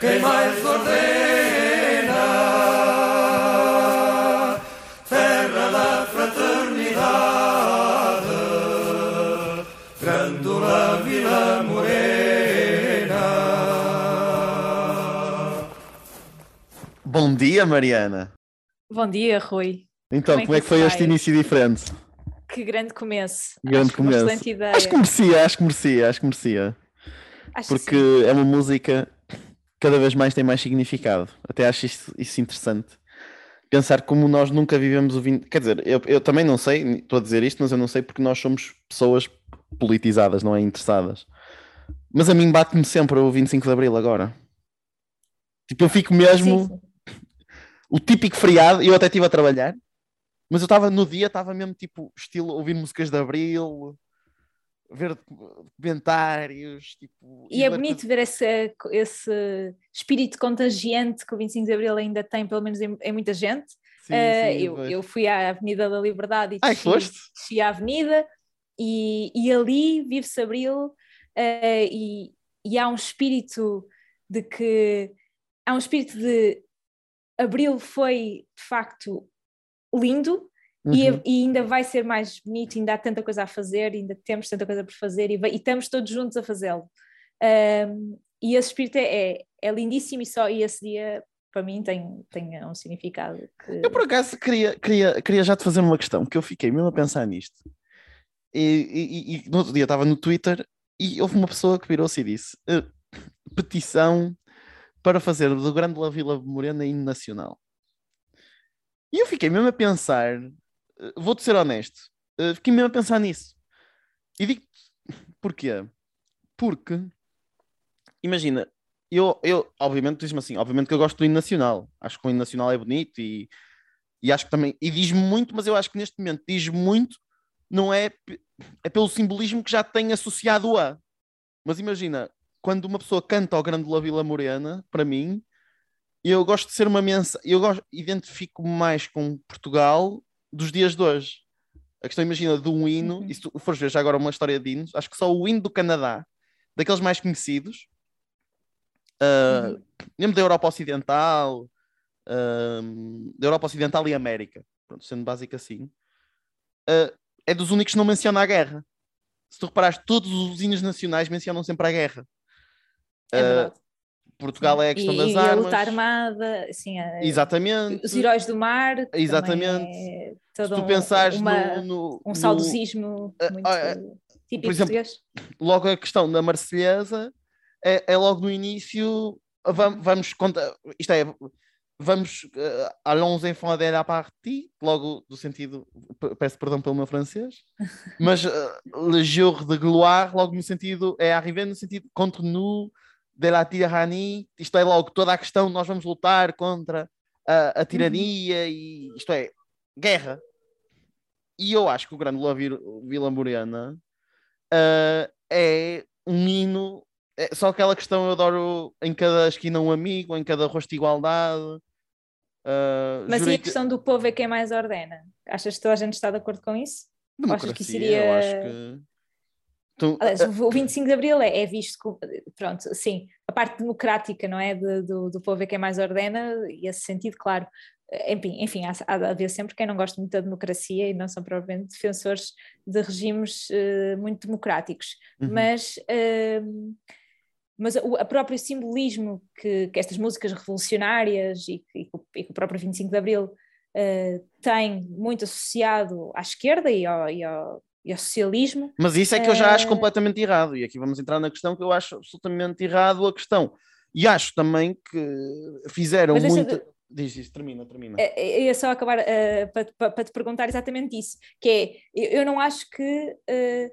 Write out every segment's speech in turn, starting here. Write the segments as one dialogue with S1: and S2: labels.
S1: quem mais ordena. Terra da fraternidade. Grândola Vila Morena.
S2: Bom dia, Mariana.
S3: Bom dia, Rui.
S2: Então, como é que, foi este início diferente?
S3: Que grande começo.
S2: Grande
S3: acho
S2: começo.
S3: excelente ideia.
S2: Acho que merecia, acho que merecia, acho que merecia.
S3: Acho
S2: Porque
S3: que
S2: é uma música cada vez mais tem mais significado. Até acho isso, isso interessante. Pensar como nós nunca vivemos o 20. Quer dizer, eu, eu também não sei, estou a dizer isto, mas eu não sei porque nós somos pessoas politizadas, não é? Interessadas. Mas a mim bate-me sempre o 25 de Abril agora. Tipo, eu fico mesmo.
S3: Sim, sim.
S2: o típico feriado, eu até estive a trabalhar, mas eu estava no dia, estava mesmo tipo, estilo, ouvir músicas de Abril, ver documentários, tipo...
S3: E é bonito ver esse, esse espírito contagiante que o 25 de Abril ainda tem, pelo menos em, em muita gente.
S2: Sim,
S3: Eh,
S2: sim,
S3: eu,
S2: pois.
S3: eu fui à Avenida da Liberdade e
S2: Ai,
S3: desci, à Avenida e, e ali vive-se Abril eh, e, e há um espírito de que há um espírito de Abril foi de facto lindo
S2: Uhum.
S3: e ainda vai ser mais bonito, ainda há tanta coisa a fazer, ainda temos tanta coisa por fazer e, vai- e estamos todos juntos a fazê-lo. Um, e esse espírito é, é, é lindíssimo e só e esse dia para mim tem, tem um significado que
S2: Eu por acaso queria, queria, queria já te fazer uma questão, que eu fiquei mesmo a pensar nisto. E, e- e- e no outro dia estava no Twitter e houve uma pessoa que virou-se e disse eh, petição para fazer do Grande La Vila Morena hino nacional. E eu fiquei mesmo a pensar, vou-te ser honesto, eh, fiquei mesmo a pensar nisso. E digo porquê? Porque, imagina, eu, eu obviamente diz-me assim, obviamente que eu gosto do hino nacional, acho que o hino nacional é bonito e, e acho que também, e diz muito, mas eu acho que neste momento diz muito, não é, é pelo simbolismo que já tem associado a. Mas imagina, quando uma pessoa canta ao Grande La Vila Morena, para mim, eu gosto de ser uma mensagem, eu gosto, identifico mais com Portugal dos dias de hoje. A questão, imagina, de um hino,
S3: Uhum.
S2: e se tu fores ver já agora uma história de hinos, acho que só o hino do Canadá, daqueles mais conhecidos, ah,
S3: Uhum.
S2: mesmo da Europa Ocidental, ah, da Europa Ocidental e América, pronto, sendo básico assim, ah, é dos únicos que não menciona a guerra. Se tu reparares, todos os hinos nacionais mencionam sempre a guerra.
S3: é
S2: Ah,
S3: verdade.
S2: Portugal é a questão
S3: e,
S2: das
S3: e a
S2: armas.
S3: luta armada, assim, a-
S2: Exatamente.
S3: os heróis do mar,
S2: Exatamente.
S3: é
S2: Se
S3: todo
S2: tu
S3: um-
S2: pensares
S3: uma-
S2: no, no-
S3: um
S2: no-
S3: saudosismo
S2: Ah,
S3: muito
S2: ah,
S3: típico
S2: exemplo,
S3: português.
S2: logo a questão da Marselhesa é, é logo no início vamos, vamos contar, isto é vamos uh, allons enfants de la partie logo do sentido pe- peço perdão pelo meu francês mas uh, le jour de gloire logo no sentido é arriver no sentido contre nous de la tyrannie isto é logo toda a questão nós vamos lutar contra a, a tirania e isto é guerra e eu acho que o grande La Vir- Vila Morena uh, é um hino. É só aquela questão, eu adoro em cada esquina um amigo, em cada rosto igualdade. Uh,
S3: Mas e a questão do povo é quem mais ordena? Achas que toda a gente está de acordo com isso?
S2: que...
S3: achas que
S2: democracia,
S3: seria-
S2: eu acho que. Tu-
S3: Aliás, o 25 de Abril é, é visto como, pronto, sim, a parte democrática, não é? De- do, do povo é quem mais ordena, e esse sentido, claro. Enfim, enfim há, há de haver sempre quem não gosta muito da democracia e não são provavelmente defensores de regimes eh, muito democráticos.
S2: Uhum.
S3: Mas, eh, mas o próprio simbolismo que, que estas músicas revolucionárias e, que- e e que o próprio 25 de Abril eh, tem muito associado à esquerda e ao, e ao- e ao socialismo,
S2: Mas isso é que eu já acho
S3: Eh,
S2: completamente errado. E aqui vamos entrar na questão que eu acho absolutamente errado a questão. E acho também que fizeram muito.
S3: de-
S2: Diz isso, termina, termina.
S3: É, é, Eu ia só acabar eh, para, para- te perguntar exatamente isso, que é, eu, não acho que eh,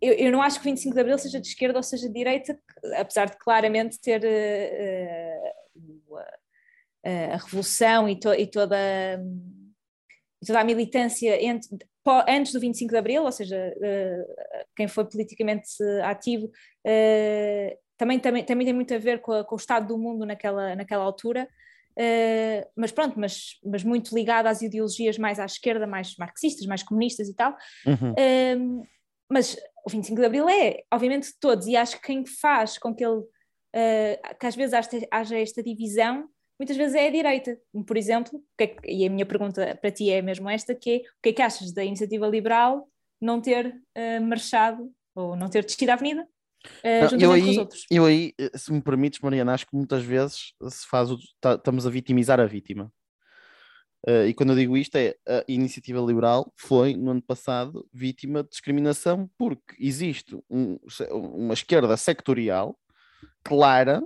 S3: eu, eu, não acho que o 25 de Abril seja de esquerda ou seja de direita, apesar de claramente ter uh, uh, a revolução e, to, e, toda, e toda a militância antes do 25 de Abril, ou seja, uh, quem foi politicamente ativo, também, também, também tem muito a ver com, a, com, o estado do mundo naquela, naquela altura. Uh, mas pronto, mas, mas muito ligado às ideologias mais à esquerda, mais marxistas, mais comunistas e tal. Uhum. Uh, mas o 25 de Abril é, obviamente, de todos, e acho que quem faz com que ele, uh, que às vezes haja esta divisão, muitas vezes é a direita. Por exemplo, é que, e a minha pergunta para ti é mesmo esta, que é, o que é que achas da iniciativa liberal não ter marchado, ou não ter descido à avenida,
S2: Não, eu, aí, eu aí, se me permites, Mariana, acho que muitas vezes se faz o, tá, estamos a vitimizar a vítima. Uh, e quando eu digo isto é a iniciativa liberal foi no ano passado vítima de discriminação porque existe um, uma esquerda sectorial clara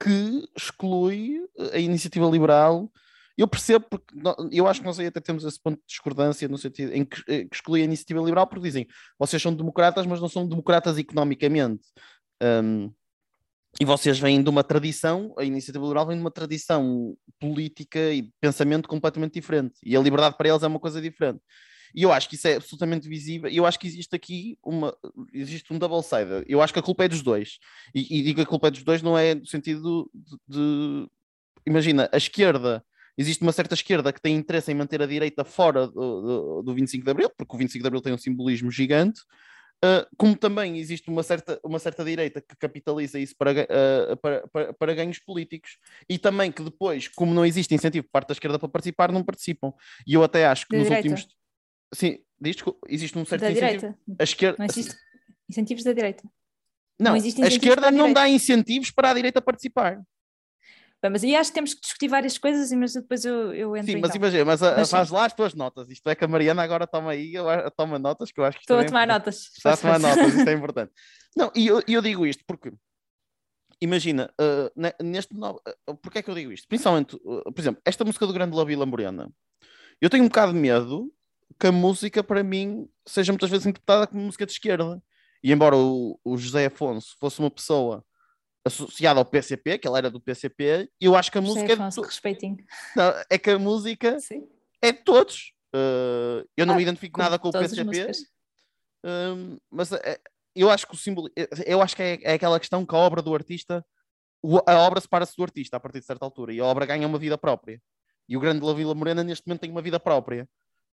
S2: que exclui a iniciativa liberal eu percebo, porque eu acho que nós aí até temos esse ponto de discordância no sentido em que, eh, que exclui a iniciativa liberal, porque dizem vocês são democratas, mas não são democratas economicamente. Um, e vocês vêm de uma tradição, a iniciativa liberal vem de uma tradição política e de pensamento completamente diferente. E a liberdade para eles é uma coisa diferente. E eu acho que isso é absolutamente visível. E eu acho que existe aqui uma, existe um double side. Eu acho que a culpa é dos dois. E, e digo que a culpa é dos dois não é no sentido de, de imagina, a esquerda existe uma certa esquerda que tem interesse em manter a direita fora do, do, do 25 de Abril, porque o 25 de Abril tem um simbolismo gigante, uh, como também existe uma certa, uma certa direita que capitaliza isso para, uh, para, para, para, ganhos políticos, e também que depois, como não existe incentivo por parte da esquerda para participar, não participam. E eu até acho que da nos direita. últimos. Sim, diz, existe um certo
S3: da
S2: incentivo.
S3: Direita. A esquerda... Não existe incentivos da direita.
S2: Não, não a esquerda não dá incentivos para a direita participar.
S3: Mas aí acho que temos que discutir várias coisas, mas depois eu, eu entro.
S2: Sim, mas então. imagina, mas, mas faz lá as tuas notas. Isto é que a Mariana agora toma aí, toma notas, que eu acho que
S3: Estou a é tomar notas.
S2: Está a tomar notas, isto é importante. Não, e eu, eu digo isto porque, imagina, uh, neste. Uh, porque é que eu digo isto? Principalmente, uh, por exemplo, esta música do Grande La Vila Morena, eu tenho um bocado de medo que a música, para mim, seja muitas vezes interpretada como música de esquerda. E embora o, o José Afonso fosse uma pessoa associada ao PCP, que ela era do PCP, e eu acho que a música é,
S3: de... respeitinho.
S2: Não, é que a música Sim. é de todos. Uh, eu não ah, me identifico nada com o PCP, uh, mas é, eu acho que o símbolo, eu acho que é, é, aquela questão que a obra do artista, a obra separa-se do artista a partir de certa altura, e a obra ganha uma vida própria. E o Grande La Vila Morena neste momento tem uma vida própria.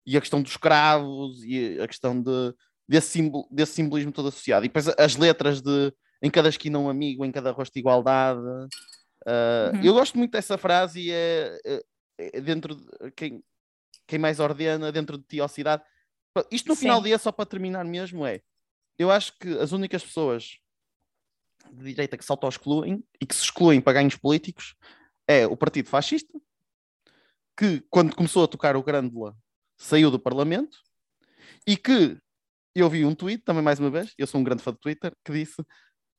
S2: E a questão dos escravos e a questão de, desse, simbol, desse simbolismo todo associado. E depois as letras de em cada esquina um amigo, em cada rosto igualdade. Uh, uhum. Eu gosto muito dessa frase e é, é, é, dentro de quem, quem mais ordena, dentro de ti, ó cidade. Isto no Sim. final do dia, só para terminar mesmo, é eu acho que as únicas pessoas de direita que se auto-excluem e que se excluem para ganhos políticos é o Partido Fascista, que quando começou a tocar o Grândola saiu do Parlamento e que eu vi um tweet, também mais uma vez, eu sou um grande fã de Twitter, que disse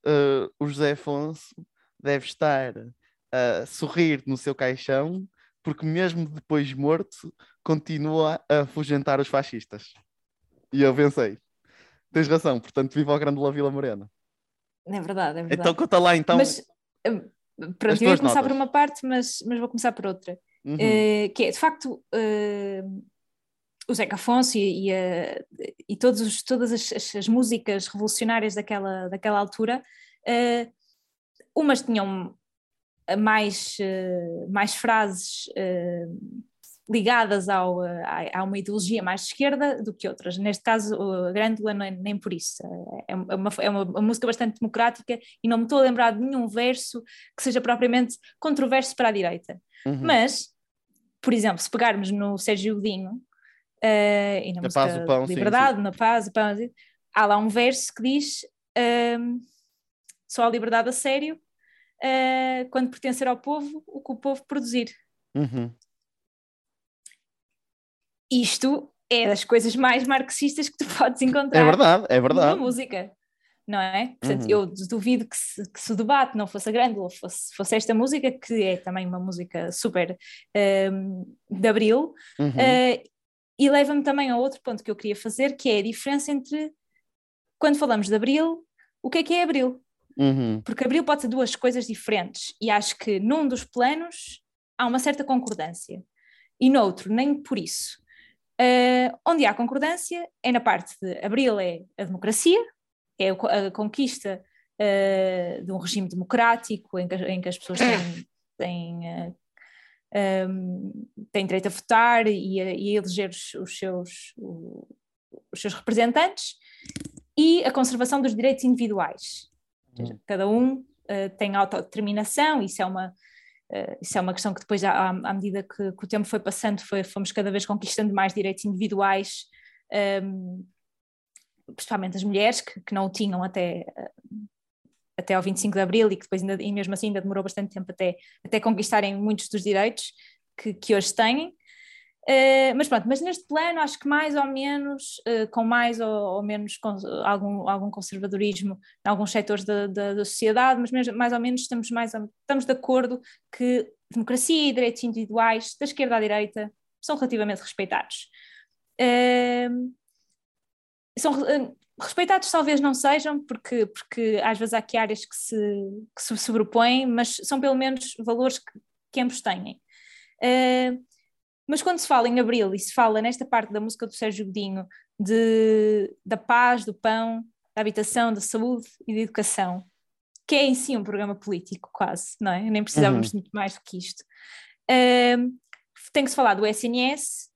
S2: uh, o José Afonso deve estar a sorrir no seu caixão, porque mesmo depois morto, continua a afugentar os fascistas. E eu pensei, tens razão, portanto, viva o grande La Vila Morena.
S3: É verdade, é verdade.
S2: Então conta lá, então.
S3: Mas, eh, pronto, eu ia começar notas. por uma parte, mas, mas vou começar por outra. Uhum. Uh, que é, de facto, uh, o Zeca Afonso e, e, e todos os, todas as, as, músicas revolucionárias daquela, daquela altura, uh, umas tinham mais, uh, mais frases uh, ligadas ao, a, a, uma ideologia mais de esquerda do que outras. Neste caso, a Grândola é nem por isso. É uma, é uma, uma música bastante democrática e não me estou a lembrar de nenhum verso que seja propriamente controverso para a direita. Uhum. Mas, por exemplo, se pegarmos no Sérgio Godinho, Uh, e na, na paz, o pão, Liberdade, sim, sim. na paz, o pão. Há lá um verso que diz uh, só a liberdade a sério uh, quando pertencer ao povo o que o povo produzir.
S2: Uhum.
S3: Isto é das coisas mais marxistas que tu podes encontrar.
S2: É verdade, é verdade.
S3: Na música. Não é? Portanto, uhum. eu duvido que se, que se, o debate não fosse grande ou fosse, fosse esta música, que é também uma música super de abril, uhum. uh, e leva-me também a outro ponto que eu queria fazer, que é a diferença entre quando falamos de Abril, o que é que é Abril?
S2: Uhum.
S3: Porque Abril pode ser duas coisas diferentes e acho que num dos planos há uma certa concordância e noutro nem por isso. Uh, onde há concordância é na parte de Abril é a democracia, é a conquista uh, de um regime democrático em que, em que as pessoas têm, têm, uh, um, têm direito a votar e a, e a eleger os, os seus, os seus representantes e a conservação dos direitos individuais. Seja, cada um uh, tem autodeterminação, isso é uma Uh, isso é uma questão que depois, à, à medida que, que, o tempo foi passando, foi, fomos cada vez conquistando mais direitos individuais, um, principalmente as mulheres, que, que, não o tinham até, até ao 25 de Abril e que depois, ainda, e mesmo assim, ainda demorou bastante tempo até, até conquistarem muitos dos direitos que, que hoje têm. Uh, mas pronto, mas neste plano acho que mais ou menos, uh, com mais ou, ou menos com algum, algum conservadorismo em alguns setores da, da, da sociedade, mas mesmo, mais ou menos estamos, mais, estamos de acordo que democracia e direitos individuais, da esquerda à direita, são relativamente respeitados. Uh, são, respeitados talvez não sejam, porque, porque às vezes há aqui áreas que se, que se sobrepõem, mas são pelo menos valores que, que ambos têm. Uh, mas quando se fala em Abril e se fala nesta parte da música do Sérgio Godinho de, da paz, do pão, da habitação, da saúde e da educação, que é em si um programa político quase, não é? Nem precisávamos uhum. muito mais do que isto. Uh, tem que se falar do SNS,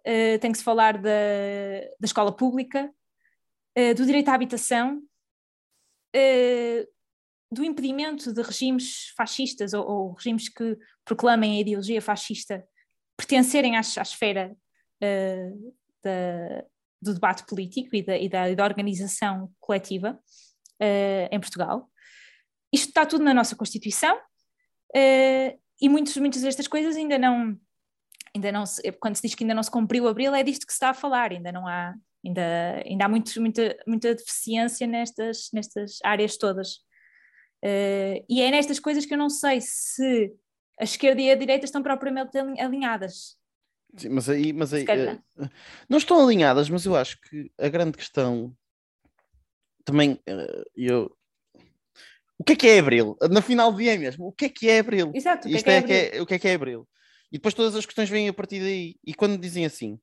S3: uh, tem que se falar da, da escola pública, uh, do direito à habitação, uh, do impedimento de regimes fascistas ou, ou, regimes que proclamem a ideologia fascista pertencerem à, à esfera uh, da, do debate político e da, e da, e da organização coletiva em Portugal. Isto está tudo na nossa Constituição e muitos, muitas destas coisas ainda não, ainda não se, quando se diz que ainda não se cumpriu abril, é disto que se está a falar, ainda não há, Ainda, ainda há muito, muita, muita deficiência nestas, nestas áreas todas. Uh, e é nestas coisas que eu não sei se a esquerda e a direita estão propriamente alinhadas.
S2: Sim, mas aí, mas aí uh, não estão alinhadas, mas eu acho que a grande questão também uh, eu o que é que é Abril? Na final do dia mesmo, o que é que é Abril?
S3: Exato, o que,
S2: Isto é, que é, é, é, o que é que é Abril? E depois todas as questões vêm a partir daí. E quando dizem assim,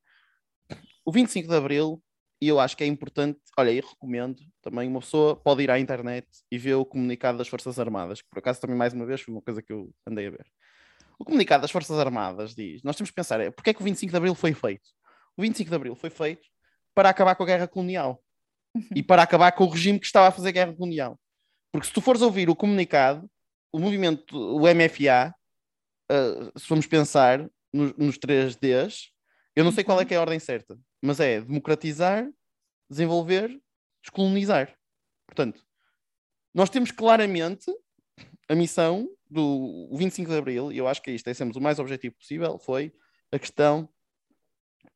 S2: o 25 de Abril e eu acho que é importante, olha, e recomendo também, uma pessoa pode ir à internet e ver o comunicado das Forças Armadas, que por acaso também mais uma vez foi uma coisa que eu andei a ver. O comunicado das Forças Armadas diz, nós temos que pensar, é, porque é que o 25 de Abril foi feito? O 25 de Abril foi feito para acabar com a guerra colonial uhum. e para acabar com o regime que estava a fazer guerra colonial. Porque se tu fores ouvir o comunicado, o movimento, o MFA, uh, se formos pensar no, nos 3Ds, eu não sei qual é que é a ordem certa, mas é democratizar, desenvolver, descolonizar. Portanto, nós temos claramente a missão do 25 de Abril, e eu acho que isto é sempre o mais objetivo possível, foi a questão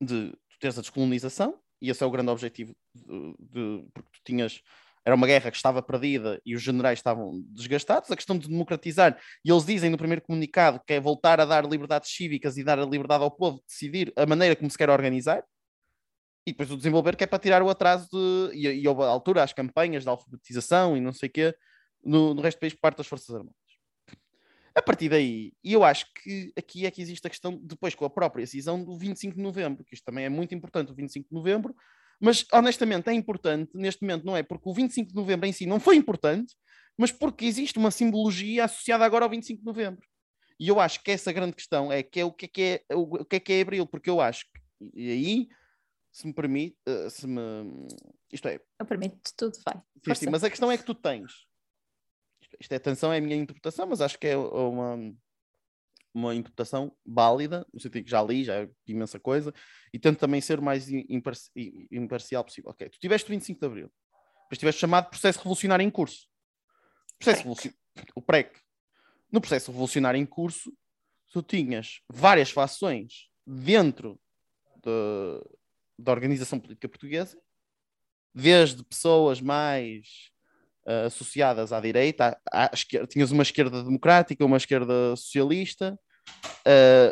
S2: de tu teres a descolonização, e esse é o grande objetivo, de, de, porque tu tinhas era uma guerra que estava perdida e os generais estavam desgastados. A questão de democratizar, e eles dizem no primeiro comunicado que é voltar a dar liberdades cívicas e dar a liberdade ao povo de decidir a maneira como se quer organizar. E depois o desenvolver, que é para tirar o atraso de. E, e a altura, as campanhas de alfabetização e não sei o quê, no, no resto do país por parte das Forças Armadas. A partir daí, e eu acho que aqui é que existe a questão, depois com a própria decisão do 25 de novembro, que isto também é muito importante, o 25 de novembro, mas honestamente é importante neste momento, não é? Porque o 25 de novembro em si não foi importante, mas porque existe uma simbologia associada agora ao 25 de novembro. E eu acho que essa grande questão é que é o que é que é, o que é, que é Abril, porque eu acho que, e aí, se me permite, eh, se me. Isto é.
S3: Eu permito tudo, vai.
S2: Sim, sim, mas a questão é que tu tens. Isto é atenção, é a minha interpretação, mas acho que é uma uma interpretação válida, no sentido que já li, já é imensa coisa, e tento também ser o mais imparci imparcial possível. Ok, tu tiveste o 25 de Abril, depois tiveste chamado processo revolucionário em curso. Processo revolucion... O PREC. No processo revolucionário em curso, tu tinhas várias fações dentro de, da organização política portuguesa, desde pessoas mais uh, associadas à direita, à, à esquerda, tinhas uma esquerda democrática, uma esquerda socialista,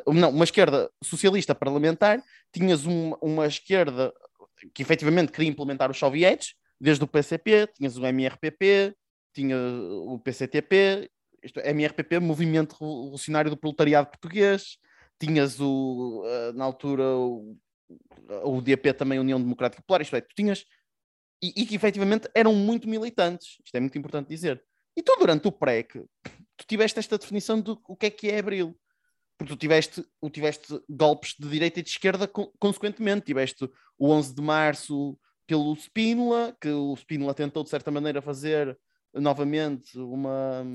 S2: uh, não, uma esquerda socialista parlamentar, tinhas um, uma esquerda que efetivamente queria implementar os sovietes, desde o PCP, tinhas o MRPP, tinha o PCTP, isto, é, MRPP, Movimento Revolucionário do Proletariado Português, tinhas o, uh, na altura o DP também, União Democrática Popular, isto é, tu tinhas, e, e, que efetivamente eram muito militantes, isto é muito importante dizer. E tu, durante o PREC, tu tiveste esta definição do o que é que é Abril. Porque tu tiveste, tu tiveste golpes de direita e de esquerda consequentemente. Tiveste o 11 de março pelo Spínola, que o Spínola tentou de certa maneira fazer novamente uma,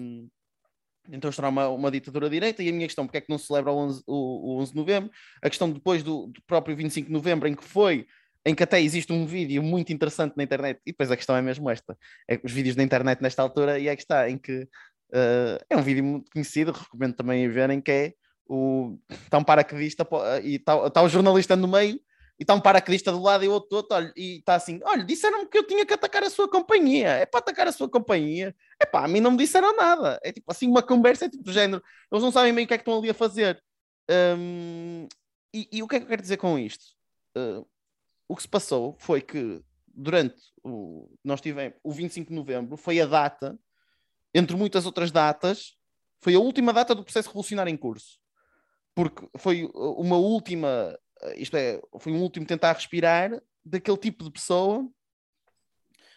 S2: então será uma, uma ditadura direita. E a minha questão, porque é que não se celebra o 11, o, o 11 de novembro? A questão depois do, do, próprio 25 de novembro, em que foi, em que até existe um vídeo muito interessante na internet, e depois a questão é mesmo esta: é os vídeos na internet nesta altura, e é que está, em que uh, é um vídeo muito conhecido, recomendo também a verem, que é o, está um paraquedista e está, está o jornalista no meio e está um paraquedista do lado e o outro outro, olha, e está assim, olha, disseram-me que eu tinha que atacar a sua companhia, é para atacar a sua companhia, é pá, a mim não me disseram nada, é tipo assim uma conversa, é tipo do género, eles não sabem bem o que é que estão ali a fazer. Um, e, e, o que é que eu quero dizer com isto? Uh, o que se passou foi que durante o, nós tivemos, o 25 de novembro foi a data, entre muitas outras datas, foi a última data do processo revolucionário em curso. Porque foi uma última isto é, foi um último tentar respirar daquele tipo de pessoa,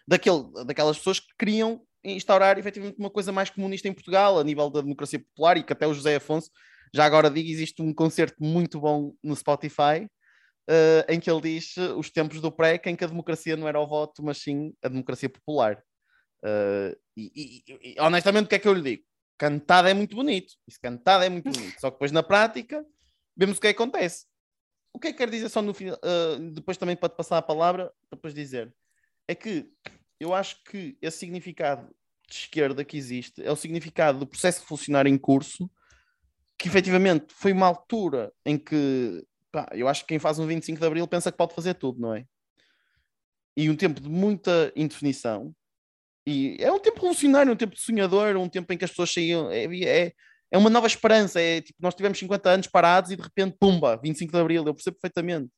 S2: daquele, daquelas pessoas que queriam instaurar efetivamente uma coisa mais comunista em Portugal, a nível da democracia popular, e que até o José Afonso, já agora digo, existe um concerto muito bom no Spotify, uh, em que ele diz os tempos do pré, em que a democracia não era o voto, mas sim a democracia popular. Uh, e, e, e, honestamente, o que é que eu lhe digo? Cantado é muito bonito, isso cantado é muito bonito, só que depois na prática vemos o que, é que acontece o que é que quero dizer só no final, uh, depois também te passar a palavra, para depois dizer, é que eu acho que esse significado de esquerda que existe é o significado do processo de funcionar em curso, que efetivamente foi uma altura em que pá, eu acho que quem faz um 25 de Abril pensa que pode fazer tudo, não é? E um tempo de muita indefinição, e é um tempo revolucionário, um tempo sonhador, um tempo em que as pessoas saíam. É, é, é uma nova esperança. É tipo, nós tivemos 50 anos parados e de repente, pumba, 25 de Abril, eu percebo perfeitamente.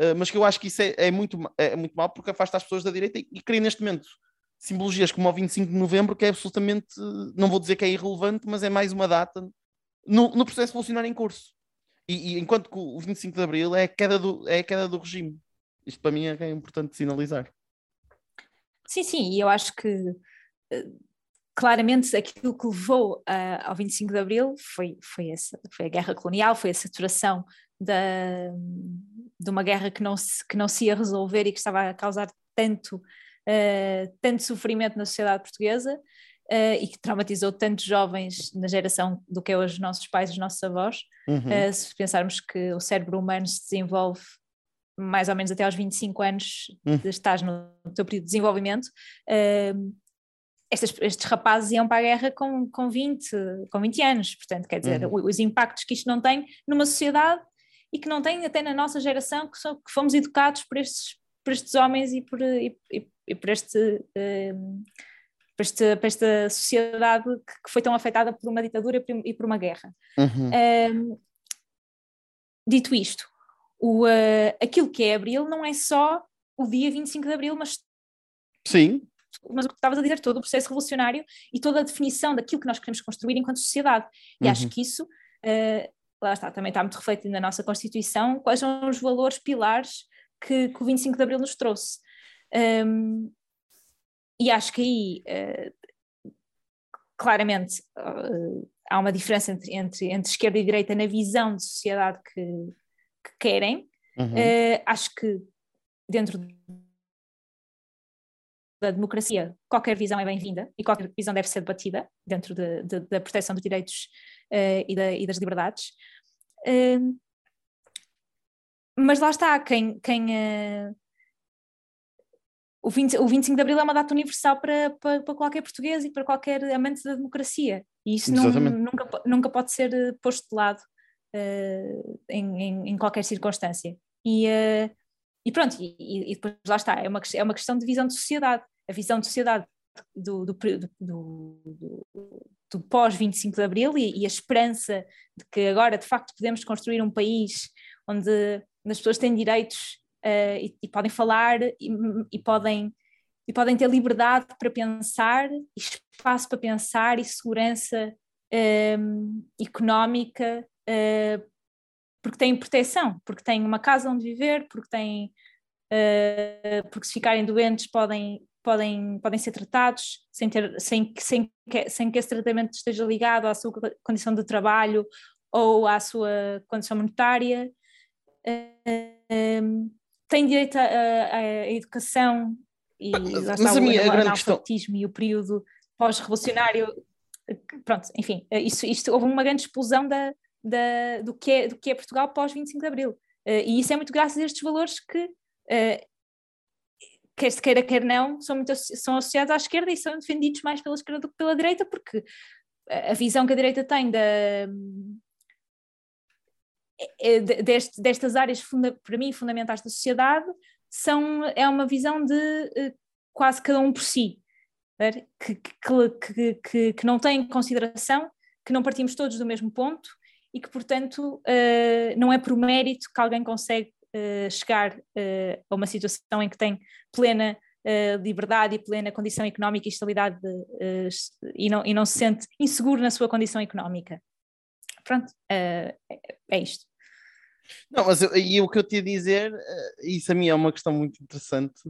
S2: Uh, mas que eu acho que isso é, é, muito, é muito mal porque afasta as pessoas da direita e, e cria neste momento simbologias como o 25 de Novembro, que é absolutamente, não vou dizer que é irrelevante, mas é mais uma data no, no processo revolucionário em curso. E, e, enquanto que o 25 de Abril é a queda do, é queda do regime. Isto para mim é, é importante sinalizar.
S3: Sim, sim, e eu acho que eh, claramente aquilo que levou uh, ao 25 de Abril foi, foi, essa, foi a guerra colonial, foi a saturação da, de uma guerra que não, se, que não se ia resolver e que estava a causar tanto, uh, tanto sofrimento na sociedade portuguesa uh, e que traumatizou tantos jovens na geração do que é hoje os nossos pais e os nossos avós. Uhum. se pensarmos que o cérebro humano se desenvolve mais ou menos até aos 25 anos, uhum. estás no teu período de desenvolvimento, estes, rapazes iam para a guerra com, com, 20, com 20 anos, portanto, quer dizer, uhum. os impactos que isto não tem numa sociedade e que não tem até na nossa geração, que, que fomos educados por estes, por estes homens e por, e, e, por, este, um, por, este, por esta sociedade que, que, foi tão afetada por uma ditadura e por uma guerra. Uhum. Um, dito isto, o, uh, aquilo que é Abril não é só o dia 25 de Abril, mas
S2: Sim
S3: mas o que estavas a dizer, todo o processo revolucionário e toda a definição daquilo que nós queremos construir enquanto sociedade. E uhum. acho que isso, uh, lá está, também está muito refletido na nossa Constituição, quais são os valores pilares que, que o 25 de Abril nos trouxe. Um, e acho que aí, uh, claramente, uh, há uma diferença entre, entre, entre esquerda e direita na visão de sociedade que, que querem. Uhum. acho que dentro da democracia, qualquer visão é bem-vinda e qualquer visão deve ser debatida dentro de, de, da proteção dos direitos uh, e, da, e, das liberdades. Uh, mas lá está, quem. quem uh, o, 20, o 25 de Abril é uma data universal para, para, para, qualquer português e para qualquer amante da democracia. E isso não, nunca, nunca pode ser posto de lado em, em, em, qualquer circunstância. E, e pronto, e, e, depois lá está, é uma, é uma questão de visão de sociedade. A visão de sociedade do, do, do, do, do pós-25 de Abril e, e, a esperança de que agora de facto podemos construir um país onde as pessoas têm direitos uh, e, e, podem falar e, podem e podem ter liberdade para pensar, espaço para pensar e segurança um, económica, uh, porque têm proteção, porque têm uma casa onde viver, porque têm uh, porque se ficarem doentes podem, podem, podem ser tratados sem, ter, sem, sem, que, sem que esse tratamento esteja ligado à sua condição de trabalho ou à sua condição monetária. Uh, têm direito à educação e
S2: mas, mas a minha
S3: o,
S2: grande questão...
S3: e o período pós-revolucionário pronto, enfim, isto, isto, houve uma grande explosão da, da, do, que é, do que é Portugal pós 25 de Abril. Uh, e isso é muito graças a estes valores que, uh, quer se queira, quer não, são, muito, são associados à esquerda e são defendidos mais pela esquerda do que pela direita, porque a visão que a direita tem da, é, deste, destas áreas, funda, para mim, fundamentais da sociedade, são, é uma visão de quase cada um por si que, que, que, que não tem consideração, que não partimos todos do mesmo ponto e que, portanto, uh, não é por mérito que alguém consegue uh, chegar uh, a uma situação em que tem plena liberdade e plena condição económica e estabilidade de, e, não, e não se sente inseguro na sua condição económica. Pronto, é, é isto.
S2: Não, mas eu, e o que eu te ia dizer, isso a mim é uma questão muito interessante,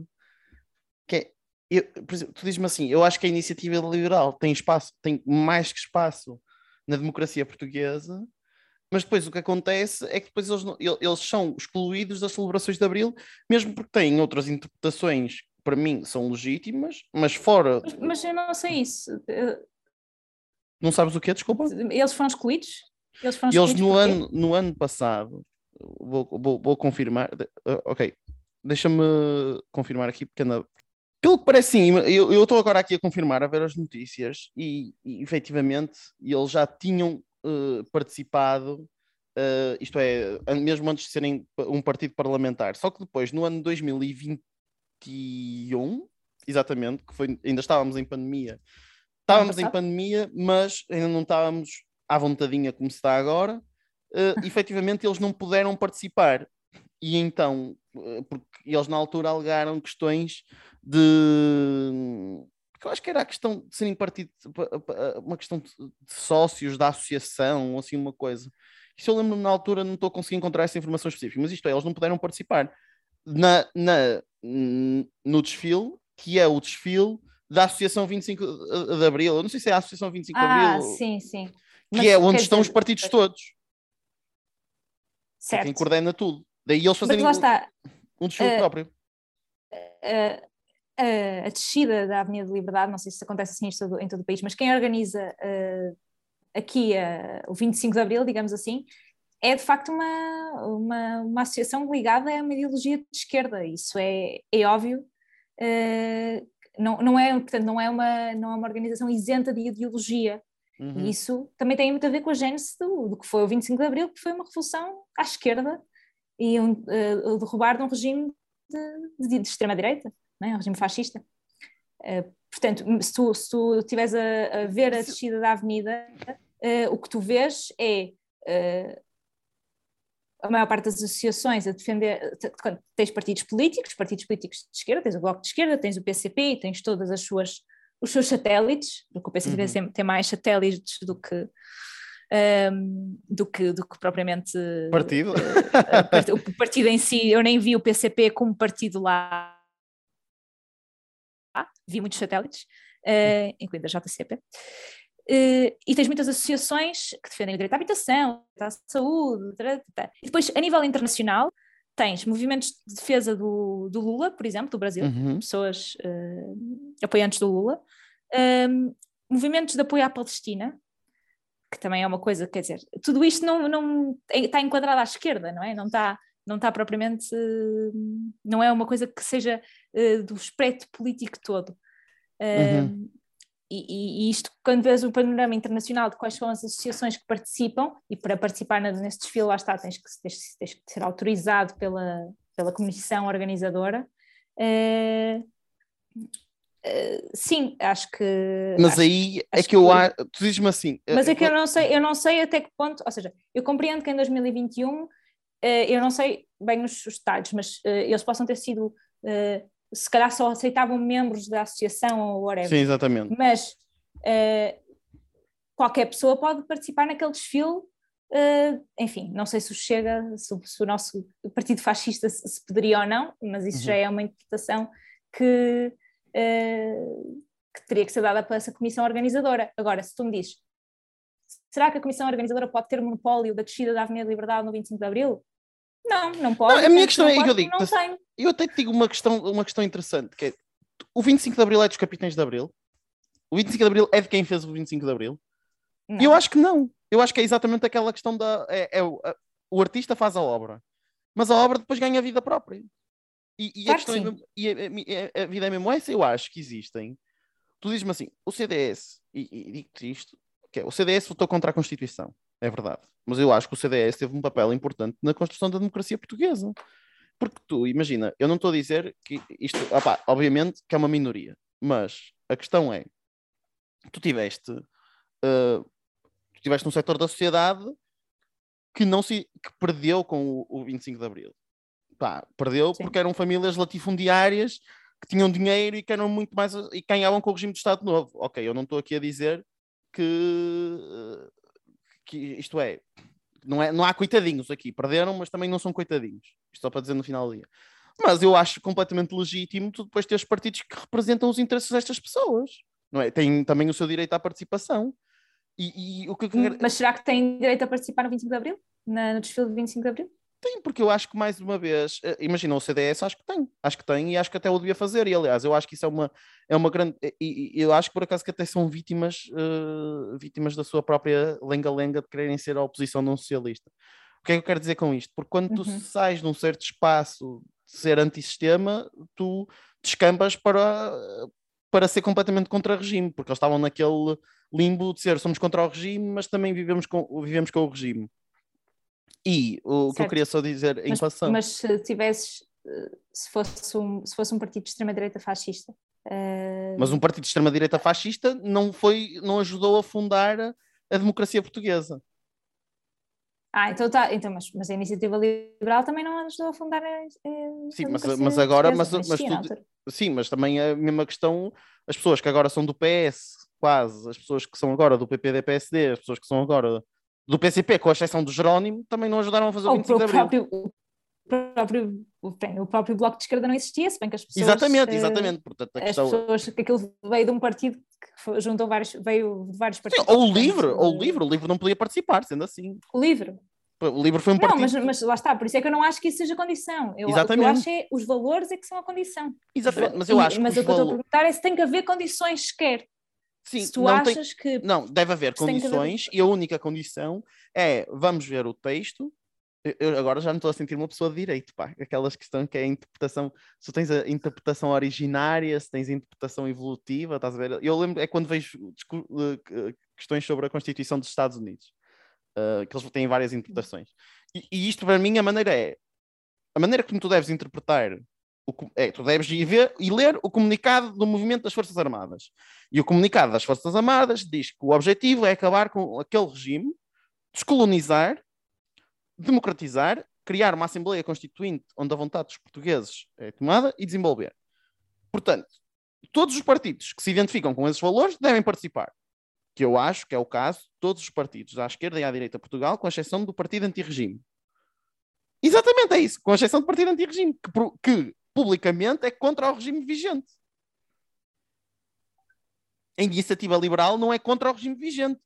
S2: que é, eu, exemplo, tu dizes-me assim, eu acho que a iniciativa liberal tem espaço, tem mais que espaço na democracia portuguesa, mas depois o que acontece é que depois eles, eles são excluídos das celebrações de Abril, mesmo porque têm outras interpretações que para mim são legítimas, mas fora.
S3: Mas, mas eu não sei isso.
S2: Não sabes o que é, desculpa?
S3: Eles foram excluídos?
S2: Eles, foram eles no, ano, no ano passado, vou, vou, vou confirmar, ok, deixa-me confirmar aqui, porque anda, pelo que parece, sim, eu estou agora aqui a confirmar, a ver as notícias, e, e efetivamente eles já tinham uh, participado, uh, isto é, mesmo antes de serem um partido parlamentar. Só que depois, no ano de 2021, exatamente, que foi, ainda estávamos em pandemia, estávamos em pandemia, mas ainda não estávamos à vontadinha como se está agora, uh, efetivamente eles não puderam participar. E então, porque eles na altura alegaram questões de. Porque eu acho que era a questão de serem partido, uma questão de sócios da associação, ou assim, uma coisa. Isso eu lembro na altura, não estou a conseguir encontrar essa informação específica, mas isto é, eles não puderam participar na, na, no desfile, que é o desfile da Associação 25 de Abril. Eu não sei se é a Associação 25 de
S3: ah,
S2: Abril.
S3: Ah, sim, sim.
S2: Que mas, é onde estão dizer, os partidos todos.
S3: Certo. É
S2: quem coordena tudo. Daí eles fazerem um, um desfile uh, próprio.
S3: Uh, a, a descida da Avenida de Liberdade, não sei se acontece assim em todo, em todo o país, mas quem organiza uh, aqui uh, o 25 de Abril, digamos assim, é de facto uma, uma, uma associação ligada a uma ideologia de esquerda, isso é, é óbvio. Uh, não, não, é, portanto, não, é uma, não é uma organização isenta de ideologia. Uhum. E isso também tem muito a ver com a gênese do, do, que foi o 25 de Abril, que foi uma revolução à esquerda e um, uh, derrubar de um regime de, de, de extrema-direita é? um regime fascista. Uh, portanto, se tu, se tu estiveres a, a, ver a descida da avenida, uh, o que tu vês é uh, a maior parte das associações a defender. Tens partidos políticos, partidos políticos de esquerda, tens o Bloco de Esquerda, tens o PCP, tens todas as suas os seus satélites, porque o PCP uhum. tem, tem mais satélites do que, um, ehm, do, que, do que propriamente
S2: partido.
S3: O partido em si, eu nem vi o PCP como partido lá vi muitos satélites, uh, incluindo a JCP. Uh, eh, e tens muitas associações que defendem o direito à habitação, à saúde, e depois a nível internacional tens movimentos de defesa do, do Lula, por exemplo, do Brasil, uhum. pessoas uh, apoiantes do Lula, um, movimentos de apoio à Palestina, que também é uma coisa, quer dizer, tudo isto não, não está enquadrado à esquerda, não é? Não está não está propriamente, não é uma coisa que seja uh, do espectro político todo. Uhum. E, e, isto, quando vês o panorama internacional de quais são as associações que participam, e para participar nesse desfile, lá está, tens que, tens, tens que ser autorizado pela, pela comissão organizadora. Uh, uh, sim, acho que.
S2: Mas
S3: acho,
S2: aí é que, que eu acho. Tu dizes-me assim.
S3: Mas é que eu não sei, eu não sei até que ponto, ou seja, eu compreendo que em 2021 eu não sei bem os, os detalhes, mas eles possam ter sido se calhar só aceitavam membros da associação ou whatever.
S2: Sim, exatamente.
S3: Mas qualquer pessoa pode participar naquele desfile. Uh, enfim, não sei se o Chega, se, se, o nosso partido fascista se, se poderia ou não, mas isso uhum. já é uma interpretação que, uh, que teria que ser dada para essa comissão organizadora. Agora, se tu me dizes, será que a comissão organizadora pode ter monopólio da descida da Avenida Liberdade no 25 de Abril? Não, não pode. Não,
S2: a minha questão é que eu digo, eu até te digo uma questão, uma questão interessante, que é, o 25 de Abril é dos capitães de Abril? O 25 de Abril é de quem fez o 25 de Abril? E eu acho que não. Eu acho que é exatamente aquela questão da. É, é o artista faz a obra, mas a obra depois ganha vida própria. E, e, claro a, questão é, e a, a, a, vida é mesmo essa, eu acho que existem. Tu dizes-me assim, o CDS, e, e digo-te isto, que é, o CDS votou contra a Constituição, é verdade. Mas eu acho que o CDS teve um papel importante na construção da democracia portuguesa. Porque tu, imagina, eu não estou a dizer que isto, opa, obviamente que é uma minoria, mas a questão é, tu tiveste, uh, tu tiveste um setor da sociedade que não se que perdeu com o, o 25 de Abril. Pá, perdeu Sim. porque eram famílias latifundiárias que tinham dinheiro e que eram muito mais e ganhavam com o regime de Estado Novo. Ok, eu não estou aqui a dizer que, que isto é, não, é, não há coitadinhos aqui, perderam, mas também não são coitadinhos. Isto só para dizer no final do dia. Mas eu acho completamente legítimo tu depois teres partidos que representam os interesses destas pessoas. Não é? Tem também o seu direito à participação. E, e o que
S3: Mas será que tem direito a participar no 25 de Abril? Na, no desfile de 25 de Abril?
S2: Tem, porque eu acho que mais uma vez, eh, imagina o CDS, acho que tem, acho que tem e acho que até o devia fazer. E aliás, eu acho que isso é uma, é uma grande. E, e eu acho que por acaso que até são vítimas, uh, vítimas da sua própria lenga-lenga de quererem ser a oposição de um socialista. O que é que eu quero dizer com isto? Porque quando tu uhum. sais de um certo espaço de ser antissistema, tu descampas para, para ser completamente contra o regime, porque eles estavam naquele limbo de ser somos contra o regime, mas também vivemos com, vivemos com o regime. E o certo. que eu queria só dizer em
S3: mas,
S2: passão.
S3: Mas se tivesses, eh, se fosse um, se fosse um partido de extrema-direita fascista. Uh...
S2: Mas um partido de extrema-direita fascista não, foi, não ajudou a fundar a democracia portuguesa.
S3: Ah, então tá, então, mas, mas a iniciativa liberal também não ajudou a fundar a, a
S2: Sim, mas, mas agora, mas, mas, mas tu, sim, mas também a mesma questão, as pessoas que agora são do PS, quase, as pessoas que são agora do PPD-PSD, as pessoas que são agora do PCP, com a exceção do Jerónimo, também não ajudaram a fazer o 25 de Abril.
S3: Próprio, o, próprio, o, próprio Bloco de Esquerda não existia, se bem que as pessoas...
S2: Exatamente, eh, exatamente. Portanto,
S3: a questão... As pessoas, que aquilo veio de um partido que juntou vários, veio de vários partidos.
S2: Sim, ou o LIVRE, ou o LIVRE, o LIVRE não podia participar, sendo assim.
S3: O LIVRE?
S2: O LIVRE foi um partido...
S3: Não, mas, mas lá está, por isso é que eu não acho que isso seja condição. Eu, Exatamente. O que eu acho é os valores é que são a condição.
S2: Exatamente, mas eu acho
S3: mas
S2: que
S3: Mas o que eu estou a perguntar é se tem que haver condições sequer.
S2: Sim, se tu não achas tem, que. Não, deve haver condições haver... e a única condição é vamos ver o texto. Eu agora já me estou a sentir uma pessoa de direito, pá. Aquelas questões que é a interpretação. Se tens a interpretação originária, se tens a interpretação evolutiva, estás a ver? Eu lembro, é quando vejo eh, questões sobre a Constituição dos Estados Unidos, uh, que eles têm várias interpretações. E, e isto, para mim, a maneira é. A maneira como tu deves interpretar é, tu deves ir ver e ler o comunicado do movimento das Forças Armadas. E o comunicado das Forças Armadas diz que o objetivo é acabar com aquele regime, descolonizar, democratizar, criar uma Assembleia Constituinte onde a vontade dos portugueses é tomada e desenvolver. Portanto, todos os partidos que se identificam com esses valores devem participar. Que eu acho que é o caso de todos os partidos à esquerda e à direita de Portugal, com exceção do partido anti-regime. Exatamente, é isso, com exceção do partido anti-regime, que, que publicamente é contra o regime vigente. A iniciativa liberal não é contra o regime vigente.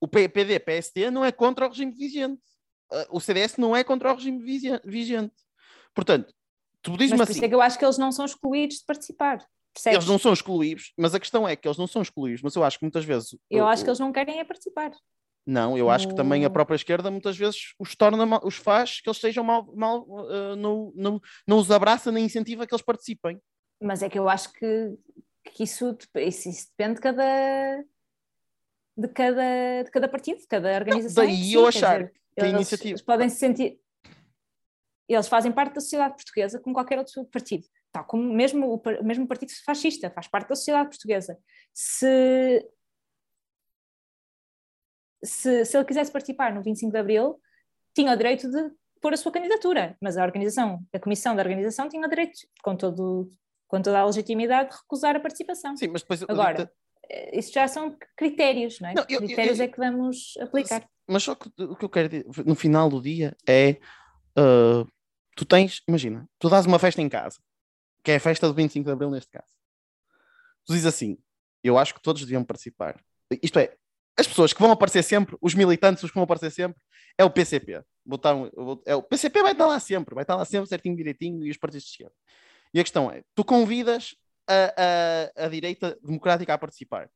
S2: O PPD, PST não é contra o regime vigente. Uh, o CDS não é contra o regime vigente. Portanto, tu dizes-me assim. Isso
S3: é que eu acho que eles não são excluídos de participar. Percebes?
S2: Eles não são excluídos, mas a questão é que eles não são excluídos, mas eu acho que muitas vezes.
S3: Eu o, acho que eles não querem é participar.
S2: Não, eu acho que também a própria esquerda muitas vezes os torna, os faz que eles sejam mal, mal uh, não, não, não os abraça nem incentiva que eles participem.
S3: Mas é que eu acho que, que isso, isso, isso depende de cada, de cada, de cada partido, de cada organização.
S2: Não, daí eu achar dizer, que a iniciativa. Eles
S3: podem se sentir. Eles fazem parte da sociedade portuguesa como qualquer outro partido. Tal como mesmo o mesmo partido fascista faz parte da sociedade portuguesa. Se se, se ele quisesse participar no 25 de Abril, tinha o direito de pôr a sua candidatura, mas a organização, a comissão da organização tinha o direito, com todo, com toda a legitimidade, de recusar a participação.
S2: Sim, mas depois.
S3: Agora, eh, isso já são critérios, não é?
S2: Não, eu- eu-
S3: critérios
S2: eu-
S3: é que vamos aplicar.
S2: Mas só que o que eu quero dizer no final do dia é. ah, tu tens, imagina, tu dás uma festa em casa, que é a festa do 25 de Abril neste caso. Tu dizes assim: eu acho que todos deviam participar. Isto é, as pessoas que vão aparecer sempre, os militantes, os que vão aparecer sempre, é o PCP. Botar um- é o PCP vai estar lá sempre, vai estar lá sempre certinho, direitinho, e os partidos de esquerda. E a questão é: tu convidas a, a, a direita democrática a participar.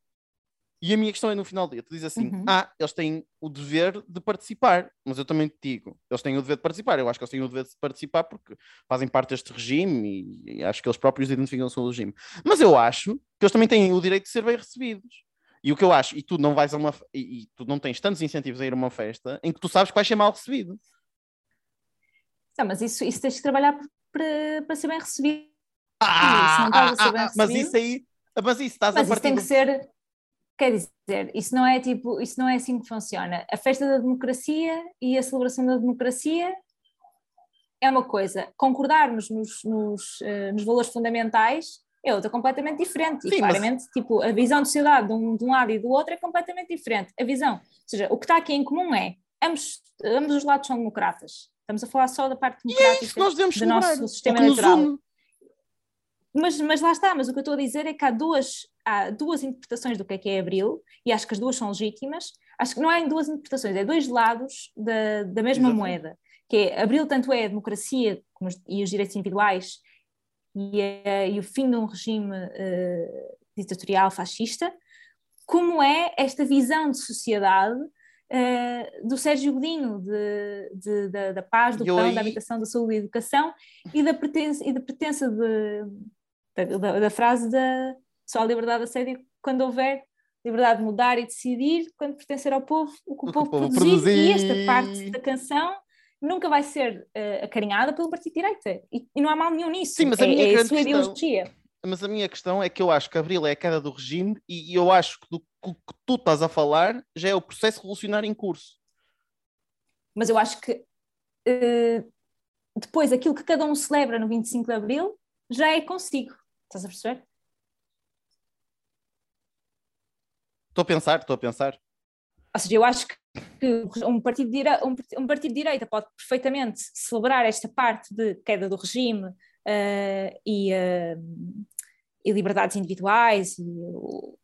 S2: E a minha questão é no final do dia: tu dizes assim,
S3: Uhum.
S2: ah, eles têm o dever de participar, mas eu também te digo, eles têm o dever de participar. Eu acho que eles têm o dever de participar porque fazem parte deste regime e, e acho que eles próprios identificam-se com o regime. Mas eu acho que eles também têm o direito de ser bem recebidos. E o que eu acho, e tu não vais a uma e, e tu não tens tantos incentivos a ir a uma festa em que tu sabes que vais ser mal recebido.
S3: Tá, mas isso, isso tens de trabalhar para, para ser bem recebido.
S2: Ah,
S3: se não estás a ser
S2: ah,
S3: bem
S2: ah, mas
S3: recebido-
S2: isso aí, mas isso estás
S3: Mas
S2: a
S3: isso
S2: partir
S3: tem que ser. Quer dizer, isso não é tipo, isso não é assim que funciona. A festa da democracia e a celebração da democracia é uma coisa. Concordarmos nos, nos, eh, nos valores fundamentais é outra completamente diferente. E
S2: Sim, mas-
S3: claramente, tipo, a visão de sociedade de um, de um lado e do outro é completamente diferente. A visão, ou seja, o que está aqui em comum é ambos, ambos os lados são democratas. Estamos a falar só da parte
S2: E é
S3: democrática
S2: devemos
S3: do nosso sistema eleitoral.
S2: une.
S3: Mas, mas lá está, mas o que eu estou a dizer é que há duas, há duas interpretações do que é que é Abril, e acho que as duas são legítimas. Acho que não há em duas interpretações, é dois lados da, da mesma
S2: Exatamente.
S3: moeda. Que é, Abril tanto é a democracia como e os direitos individuais e, é- e o fim de um regime eh, ditatorial fascista, como é esta visão de sociedade eh, do Sérgio Godinho, de, de- da, da paz, do pão,
S2: aí-
S3: da habitação, da saúde e da educação, e da pertença, e da, pertença de, da, da- da frase da só a liberdade assédio quando houver liberdade de mudar e decidir, quando pertencer ao povo, o que o,
S2: O
S3: povo,
S2: povo
S3: produzir, e esta
S2: produzir.
S3: parte da canção nunca vai ser eh, acarinhada pelo partido de direita, e, e não há mal nenhum nisso,
S2: Sim, mas a
S3: é,
S2: minha
S3: é a sua
S2: questão-
S3: ideologia.
S2: Mas a minha questão é que eu acho que Abril é a queda do regime e eu acho que do que tu estás a falar já é o processo revolucionário em curso.
S3: Mas eu acho que eh, depois aquilo que cada um celebra no 25 de Abril já é consigo, estás a perceber?
S2: Estou a pensar, estou a pensar.
S3: Ou seja, eu acho que que um partido, de dire- um, part- partido de direita pode perfeitamente celebrar esta parte de queda do regime eh, e, eh, e liberdades individuais e, o,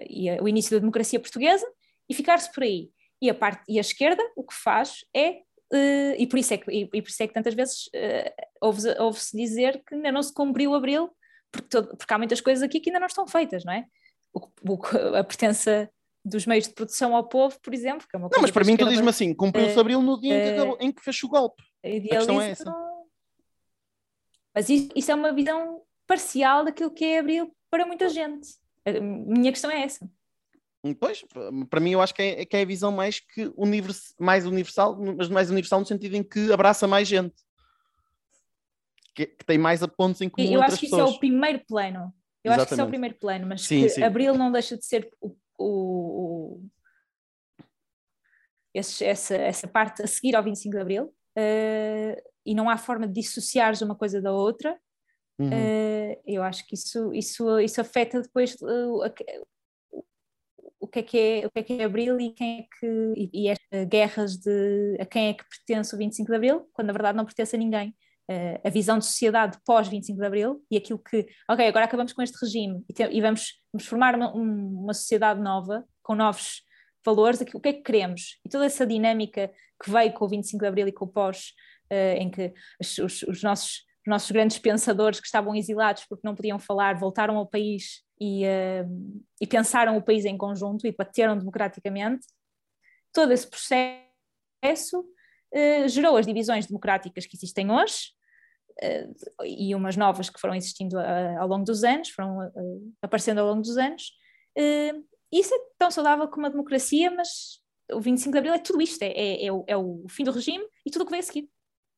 S3: e o início da democracia portuguesa e ficar-se por aí. E a, parte, e a esquerda o que faz é, eh, e, por isso é que, e, e por isso é que tantas vezes eh, ouve-se ouve-se dizer que ainda não se cumpriu abril, porque, todo- porque há muitas coisas aqui que ainda não estão feitas, não é? O, o a pertença dos meios de produção ao povo, por exemplo, que é uma
S2: Não,
S3: coisa
S2: mas
S3: que
S2: para
S3: a
S2: mim tu diz-me assim, cumpriu-se Abril no dia em que,
S3: eh,
S2: acabou- em que fez o golpe. questão é essa.
S3: Mas isso, isso é uma visão parcial daquilo que é Abril para muita gente. A minha questão é essa.
S2: Pois, para mim eu acho que é, que é a visão mais, que univers, mais universal, mas mais universal no sentido em que abraça mais gente. Que, que tem mais a pontos em comum
S3: Eu acho que isso é
S2: pessoas.
S3: o primeiro plano. Eu acho que isso é o
S2: Exatamente.
S3: primeiro plano, mas
S2: Sim, sim.
S3: Abril não deixa de ser o, o- esse- essa, essa parte a seguir ao 25 de Abril, eh, e não há forma de dissociares uma coisa da outra.
S2: Uhum.
S3: Eh, eu acho que isso, isso, isso afeta depois o- a que- o- o que é que é, o que é, que é Abril e quem é que e, e estas guerras de a quem é que pertence o 25 de Abril, quando na verdade não pertence a ninguém. Eh, a visão de sociedade pós 25 de Abril e aquilo que, ok, agora acabamos com este regime e, te- e vamos, vamos formar uma, um- uma sociedade nova, com novos valores, aqui- o que é que queremos? E toda essa dinâmica que veio com o 25 de Abril e com o pós, eh, em que os, os- os nossos, os nossos grandes pensadores que estavam exilados porque não podiam falar, voltaram ao país e, eh, e pensaram o país em conjunto e bateram democraticamente, todo esse processo eh, gerou as divisões democráticas que existem hoje e umas novas que foram existindo eh, ao longo dos anos, foram eh, aparecendo ao longo dos anos. Eh, isso é tão saudável como a democracia, mas o 25 de Abril é tudo isto, é, é, é o, é o fim do regime e tudo o que vem a seguir.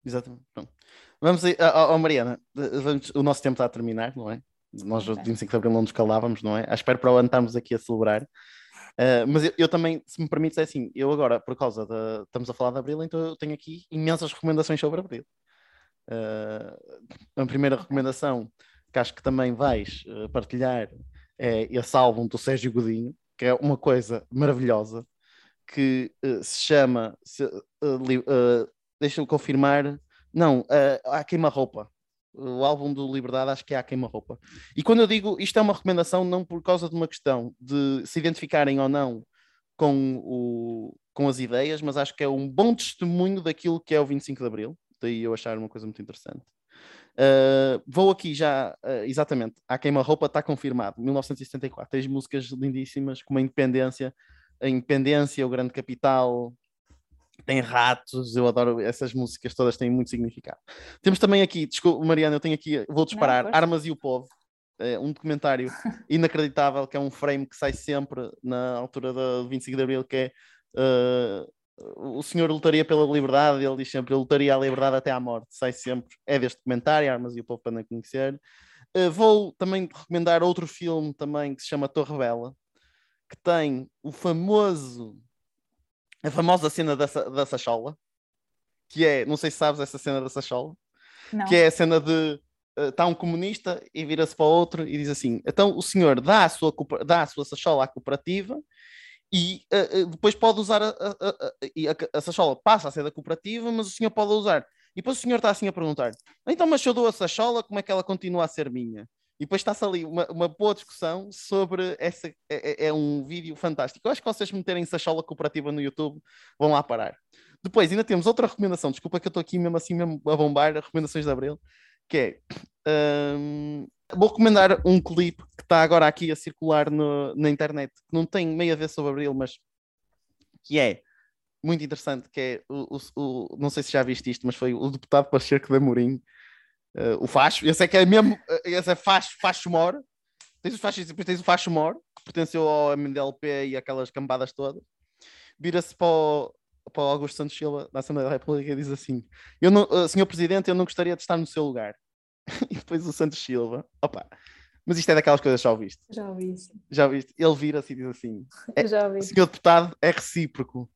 S2: Exatamente. Pronto. Vamos aí, ó, ó, Mariana, vamos- o nosso tempo está a terminar, não é? Nós,
S3: Ok.
S2: 25 de Abril, não nos calávamos, não é? À espera para o ano estarmos aqui a celebrar. Uh, mas eu, eu também, se me permites, é assim, eu agora, por causa da. Estamos a falar de Abril, então eu tenho aqui imensas recomendações sobre Abril. Uh, a primeira recomendação que acho que também vais uh, partilhar, é esse álbum do Sérgio Godinho, que é uma coisa maravilhosa, que uh, se chama, se, uh, deixa-me confirmar, não, uh, a queima-roupa. O álbum do Liberdade acho que é a queima-roupa. E quando eu digo isto é uma recomendação, não por causa de uma questão de se identificarem ou não com, o, com as ideias, mas acho que é um bom testemunho daquilo que é o 25 de Abril. Daí eu achar uma coisa muito interessante. Uh, vou aqui já, uh, exatamente, a queima-roupa está confirmado, 1974. Tens músicas lindíssimas, como a Independência, a Independência, o Grande Capital, tem ratos, eu adoro essas músicas todas, têm muito significado. Temos também aqui, desculpa, Mariana, eu tenho aqui, vou disparar, Não, Armas e o Povo, é um documentário inacreditável, que é um frame que sai sempre na altura do 25 de Abril, que é uh, o senhor lutaria pela liberdade, ele diz sempre, eu lutaria a liberdade até à morte, sai sempre, é deste documentário, Armas e o Povo para não conhecer. Uh, vou também recomendar outro filme também que se chama Torre Bela, que tem o famoso a famosa cena da, da Sachola, que é, não sei se sabes essa cena da Sachola, não. que é a cena de está uh, um comunista e vira-se para outro e diz assim: então o senhor dá a sua, dá a sua sachola à cooperativa e uh, depois pode usar a, a, a, a, sachola passa a ser da cooperativa, mas o senhor pode usar. E depois o senhor está assim a perguntar: então, mas se eu dou a sachola, como é que ela continua a ser minha? E depois está-se ali uma, uma boa discussão sobre essa. É, é, é, um vídeo fantástico. Eu acho que vocês meterem Sachola Cooperativa no YouTube vão lá parar. Depois ainda temos outra recomendação. Desculpa que eu estou aqui mesmo assim mesmo a bombar recomendações de Abril, que é. Um, vou recomendar um clipe que está agora aqui a circular no, na internet, que não tem meio a ver sobre Abril, mas que é muito interessante, que é o, o, o não sei se já viste isto, mas foi o deputado Pacheco de Amorim Uh, o facho, esse é que é mesmo, uh, esse é facho, facho mor. Tens o facho, depois tens o facho mor, que pertenceu ao MDLP e aquelas cambadas todas. Vira-se para o, para o Augusto Santos Silva, da Assembleia da República, e diz assim: eu não, uh, Senhor Presidente, eu não gostaria de estar no seu lugar. e depois o Santos Silva, opa, mas isto é daquelas coisas já ouviste.
S3: Já ouvi isso.
S2: Já ouviste? Ele vira-se e diz assim:
S3: é, Já ouvi.
S2: Senhor Deputado, é recíproco.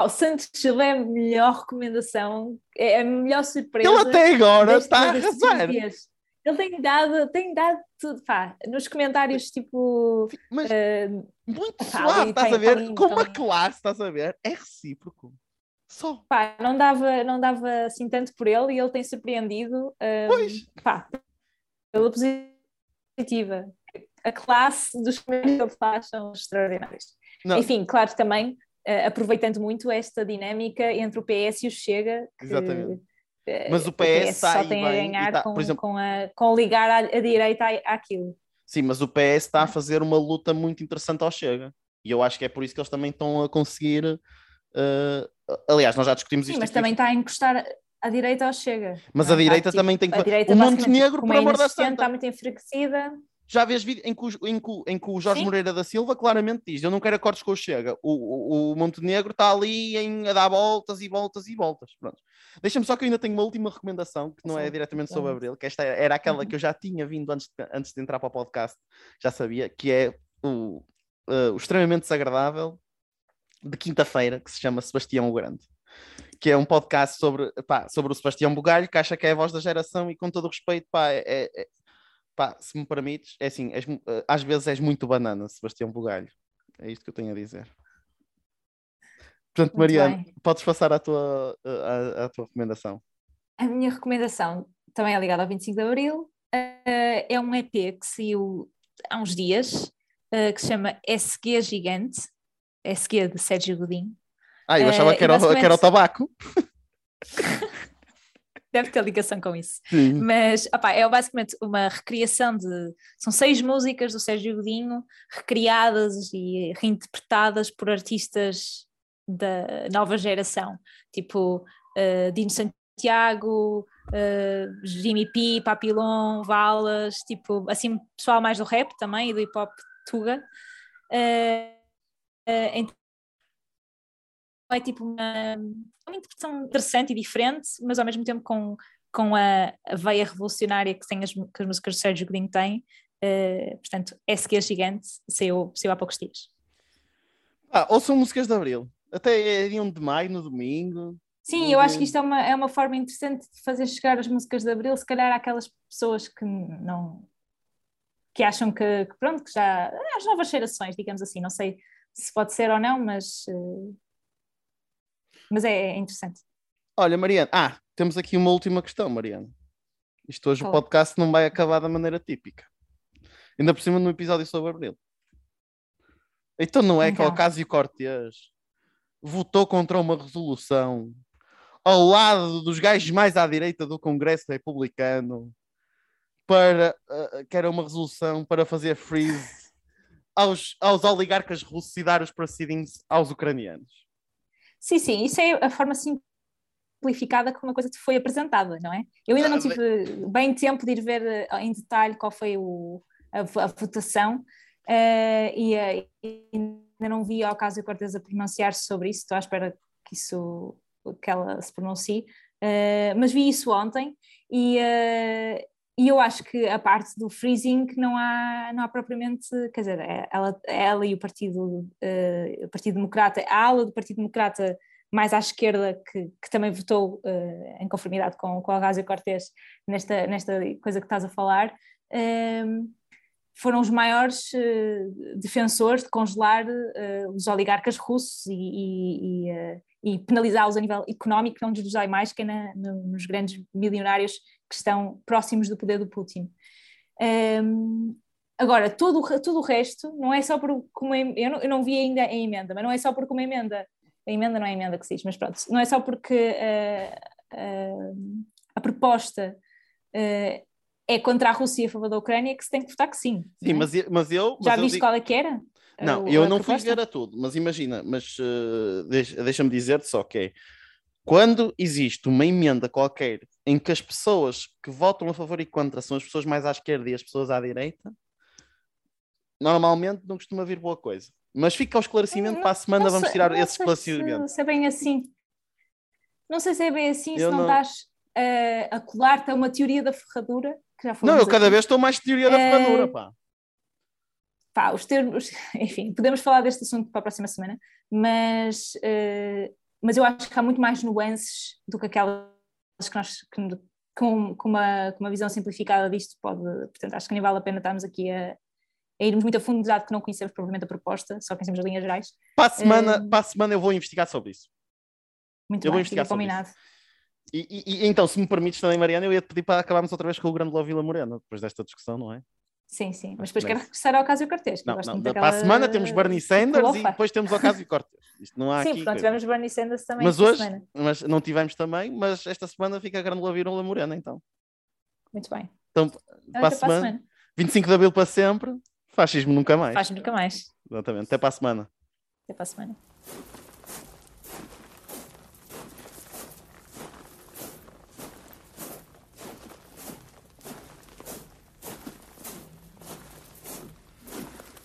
S3: o Santos Chile é a melhor recomendação, é a melhor surpresa.
S2: Ele até agora está a arrasar.
S3: Ele tem dado, tem dado tudo, pá, nos comentários, tipo.
S2: Mas uh, muito pá, suave, estás a ver? Com uma classe, estás a ver? É recíproco. Só.
S3: Pá, não dava, não dava assim tanto por ele e ele tem surpreendido. Uh, pois. Pá, pela positiva. A classe dos comentários que ele faz são extraordinários. Não. Enfim, claro, também uh, aproveitando muito esta dinâmica entre o PS e o Chega. Que,
S2: Exatamente. Uh, Mas o PS, o PS
S3: só tem a ganhar tá, com, exemplo, com, a, com ligar a, a direita à, àquilo.
S2: Sim, mas o PS está a fazer uma luta muito interessante ao Chega. E eu acho que é por isso que eles também estão a conseguir. Uh, aliás, nós já discutimos
S3: Sim,
S2: isto.
S3: Mas
S2: aqui.
S3: também está a encostar a direita ao Chega.
S2: Mas a direita tipo, também tem que. O Montenegro, por amor da santa.
S3: Está muito enfraquecida
S2: já vês vídeo em que, o, em, que, em que o Jorge Sim. Moreira da Silva claramente diz: Eu não quero acordos com o Chega. O, o, o Montenegro está ali em, a dar voltas e voltas e voltas. Deixa-me só que eu ainda tenho uma última recomendação que não é diretamente sobre Abril, que esta era aquela uhum. que eu já tinha vindo antes de, antes de entrar para o podcast, já sabia, que é o, uh, o extremamente desagradável de quinta-feira, que se chama Sebastião o Grande. Que é um podcast sobre, pá, sobre o Sebastião Bugalho, que acha que é a voz da geração e com todo o respeito, pá, é, é pá, se me permites, é assim, és, eh, às vezes és muito banana, Sebastião Bugalho. É isto que eu tenho a dizer. Portanto, Mariana, podes passar à tua, à, à, tua recomendação.
S3: A minha recomendação também é ligada ao 25 de Abril. Uh, é um EP que saiu há uns dias, que se chama SG Gigante, SG de Sérgio Godinho.
S2: Ah, eu achava uh, que, era, basicamente... que era o tabaco.
S3: deve ter ligação com isso. Sim. Mas opa, é basicamente uma recriação de. São seis músicas do Sérgio Godinho recriadas e reinterpretadas por artistas da nova geração, tipo uh, Dino Santiago, uh, Jimmy P, Papilon, Valas, tipo assim, pessoal mais do rap também e do hip hop Tuga. Uh, uh, é tipo uma, uma interpretação interessante e diferente, mas ao mesmo tempo com, com a, a veia revolucionária que, tem as, que as músicas de Sérgio Godinho têm. Uh, portanto, SQ Gigante saiu, saiu há poucos dias.
S2: Ah, ou são músicas de Abril. Até é 1 de maio, no domingo.
S3: Sim, eu acho que isto é uma, é uma forma interessante de fazer chegar as músicas de Abril, se calhar àquelas pessoas que não que acham que, que pronto, que já as novas gerações, digamos assim, não sei se pode ser ou não, mas, uh, mas é, é, interessante.
S2: Olha, Mariana, ah, temos aqui uma última questão, Mariana. Isto hoje o podcast não vai acabar da maneira típica. Ainda por cima no episódio sobre Abril. Então não é então. que o Ocasio Cortez votou contra uma resolução ao lado dos gajos mais à direita do Congresso Republicano para uh, que era uma resolução para fazer freeze aos, aos oligarcas russos e dar os proceedings aos ucranianos.
S3: Sim, sim, isso é a forma simplificada como a coisa te foi apresentada, não é? Eu ainda não tive bem tempo de ir ver eh, em detalhe qual foi o, a, a votação uh, e, uh, ainda não vi ao caso de Cortez a pronunciar-se sobre isso, estou à espera que isso que ela se pronuncie, uh, mas vi isso ontem e, e eu acho que a parte do freezing não há, não há propriamente, quer dizer, é, ela, ela e o Partido, uh, o Partido Democrata, a ala do Partido Democrata mais à esquerda, que, que também votou uh, em conformidade com, com a Gásio Cortés nesta, nesta coisa que estás a falar, uh, foram os maiores defensores de congelar os oligarcas russos e, e, e e penalizá-los a nível económico não nos dói mais que é na, nos grandes milionários que estão próximos do poder do Putin. Um, agora, todo, todo o resto, não é só por como eu não, eu não vi ainda a emenda, mas não é só porque uma emenda, a emenda não é a emenda que se diz, mas pronto, não é só porque uh, uh, a proposta uh, é contra a Rússia e a favor da Ucrânia que se tem que votar que sim.
S2: Sim, é? mas, mas eu.
S3: Já
S2: mas
S3: viste
S2: digo...
S3: qual é que era?
S2: Não, eu não fui ver a tudo, mas imagina, mas deixa-me dizer-te só que é quando existe uma emenda qualquer em que as pessoas que votam a favor e contra são as pessoas mais à esquerda e as pessoas à direita, normalmente não costuma vir boa coisa. Mas fica ao esclarecimento, para a semana vamos tirar esse esclarecimento.
S3: Se, se é bem assim. Não sei se é bem assim, eu se não, não... estás uh, a colar-te a uma teoria da ferradura. Que já
S2: não, eu cada vez estou mais teoria da ferradura, pá
S3: pá, os termos, enfim, podemos falar deste assunto para a próxima semana, mas, uh, mas eu acho que há muito mais nuances do que aquelas que nós, que, com, com, uma, com uma visão simplificada disto, pode, portanto, acho que nem vale a pena estarmos aqui a, a irmos muito a fundo, dado que não conhecemos provavelmente a proposta, só conhecemos as linhas gerais.
S2: Para a semana, uh, para a semana eu vou investigar sobre isso.
S3: Muito
S2: eu
S3: bem,
S2: vou investigar
S3: sobre combinado.
S2: Isso. E, e, então, se me permites também, Mariana, eu ia te pedir para acabarmos outra vez com o Grande Vila Morena, depois desta discussão, não é?
S3: Sim, sim, mas depois quero regressar ao Ocasio Cortez.
S2: Não, não, daquela... Para a semana temos Bernie Sanders e depois temos Ocasio Cortez. Isto não há
S3: sim,
S2: aqui.
S3: pronto, tivemos Bernie Sanders também.
S2: Mas hoje, semana. mas não tivemos também, mas esta semana fica a grande Lavirula Morena, então.
S3: Muito bem.
S2: Então, para a, semana, semana, 25 de Abril para sempre, fascismo nunca mais.
S3: Fascismo nunca mais.
S2: Exatamente, até para a semana.
S3: Até para a semana.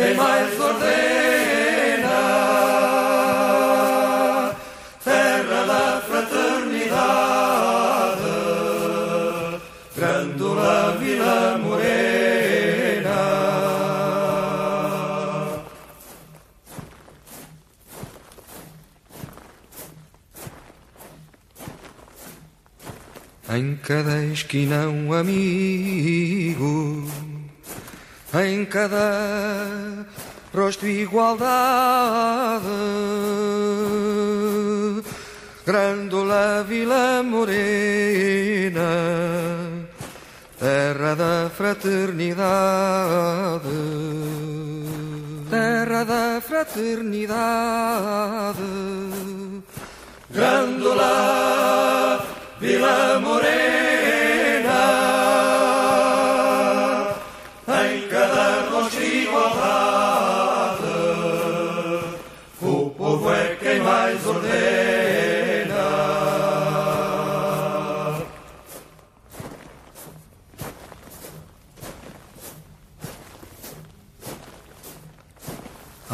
S1: quem mais ordena, terra da fraternidade, Grândola Vila Morena. Em cada esquina um amigo em cada rosto igualdade. Grândola Vila Morena, terra da fraternidade, terra da fraternidade. Grândola Vila Morena.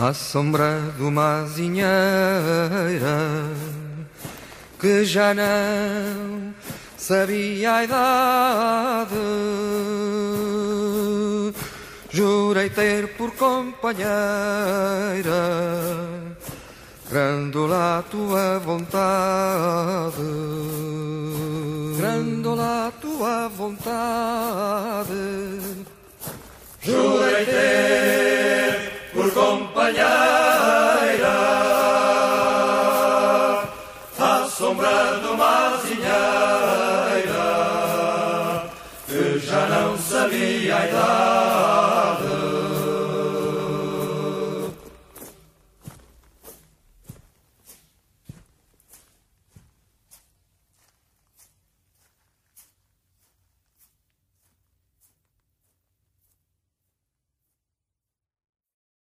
S1: À sombra de uma azinheira que já não sabia a idade. Jurei ter por companheira Grandola tua vontade Grandola tua vontade Jurei ter companheira A sombra de uma azinheira Que já não sabia a idade